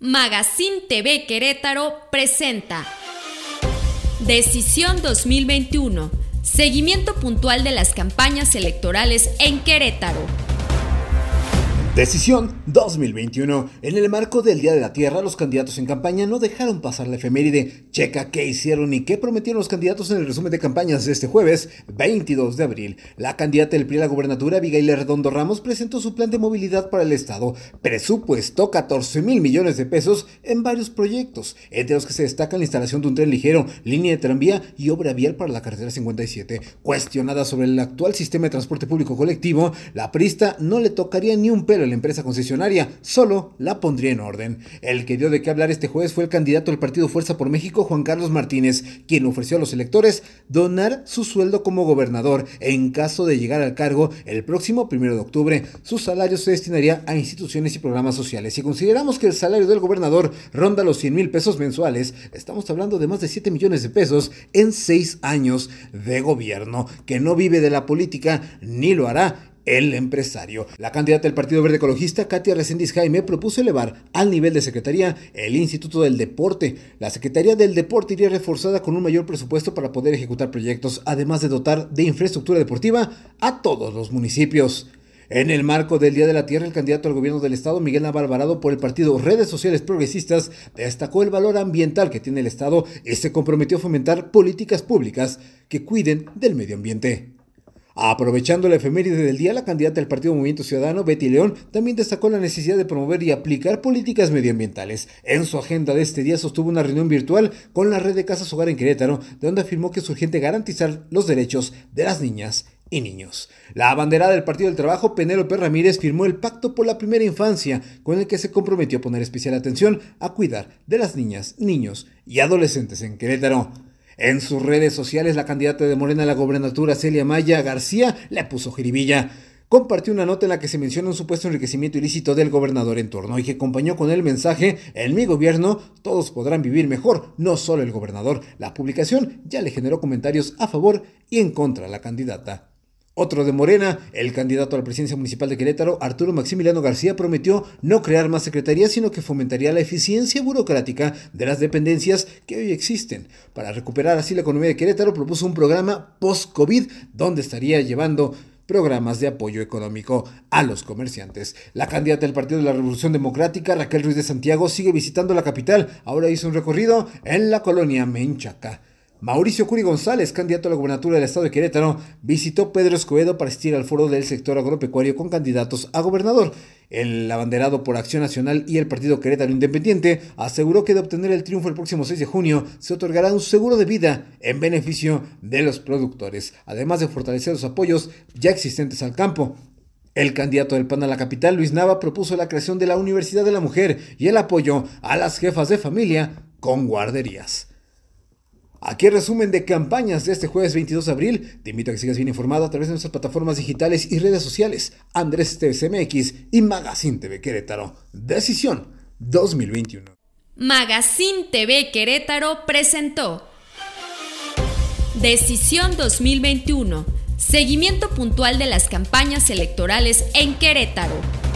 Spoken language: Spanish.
Magazine TV Querétaro presenta Decisión 2021. Seguimiento puntual de las campañas electorales en Querétaro. Decisión 2021. En el marco del Día de la Tierra, los candidatos en campaña no dejaron pasar la efeméride. Checa qué hicieron y qué prometieron los candidatos en el resumen de campañas de este jueves 22 de abril. La candidata del PRI a la gubernatura, Abigail Redondo Ramos, presentó su plan de movilidad para el Estado. Presupuestó 14 mil millones de pesos en varios proyectos, entre los que se destacan la instalación de un tren ligero, línea de tranvía y obra vial para la carretera 57. Cuestionada sobre el actual sistema de transporte público colectivo, la prista no le tocaría ni un pelo la empresa concesionaria, solo la pondría en orden. El que dio de qué hablar este jueves fue el candidato del partido Fuerza por México, Juan Carlos Martínez, quien ofreció a los electores donar su sueldo como gobernador en caso de llegar al cargo el próximo primero de octubre. Su salario se destinaría a instituciones y programas sociales. Si consideramos que el salario del gobernador ronda los 100 mil pesos mensuales, estamos hablando de más de 7 millones de pesos en 6 años de gobierno, que no vive de la política ni lo hará el empresario. La candidata del Partido Verde Ecologista, Katia Resendiz Jaime, propuso elevar al nivel de Secretaría el Instituto del Deporte. La Secretaría del Deporte iría reforzada con un mayor presupuesto para poder ejecutar proyectos, además de dotar de infraestructura deportiva a todos los municipios. En el marco del Día de la Tierra, el candidato al gobierno del Estado, Miguel Navarro por el partido Redes Sociales Progresistas, destacó el valor ambiental que tiene el Estado y se comprometió a fomentar políticas públicas que cuiden del medio ambiente. Aprovechando la efeméride del día, la candidata del Partido Movimiento Ciudadano, Betty León, también destacó la necesidad de promover y aplicar políticas medioambientales. En su agenda de este día sostuvo una reunión virtual con la red de Casas Hogar en Querétaro, donde afirmó que es urgente garantizar los derechos de las niñas y niños. La abanderada del Partido del Trabajo, Penélope Ramírez, firmó el Pacto por la Primera Infancia, con el que se comprometió a poner especial atención a cuidar de las niñas, niños y adolescentes en Querétaro. En sus redes sociales, la candidata de Morena a la gobernatura, Celia Maya García, le puso jiribilla. Compartió una nota en la que se menciona un supuesto enriquecimiento ilícito del gobernador en turno y que acompañó con el mensaje, en mi gobierno todos podrán vivir mejor, no solo el gobernador. La publicación ya le generó comentarios a favor y en contra a la candidata. Otro de Morena, el candidato a la presidencia municipal de Querétaro, Arturo Maximiliano García, prometió no crear más secretarías, sino que fomentaría la eficiencia burocrática de las dependencias que hoy existen. Para recuperar así la economía de Querétaro, propuso un programa post-COVID donde estaría llevando programas de apoyo económico a los comerciantes. La candidata del Partido de la Revolución Democrática, Raquel Ruiz de Santiago, sigue visitando la capital. Ahora hizo un recorrido en la colonia Menchaca. Mauricio Curi González, candidato a la gubernatura del estado de Querétaro, visitó Pedro Escobedo para asistir al foro del sector agropecuario con candidatos a gobernador. El abanderado por Acción Nacional y el Partido Querétaro Independiente aseguró que de obtener el triunfo el próximo 6 de junio se otorgará un seguro de vida en beneficio de los productores, además de fortalecer los apoyos ya existentes al campo. El candidato del PAN a la capital, Luis Nava, propuso la creación de la Universidad de la Mujer y el apoyo a las jefas de familia con guarderías. Aquí el resumen de campañas de este jueves 22 de abril. Te invito a que sigas bien informado a través de nuestras plataformas digitales y redes sociales. Andrés TVCMX y Magazine TV Querétaro. Decisión 2021. Magazine TV Querétaro presentó Decisión 2021. Seguimiento puntual de las campañas electorales en Querétaro.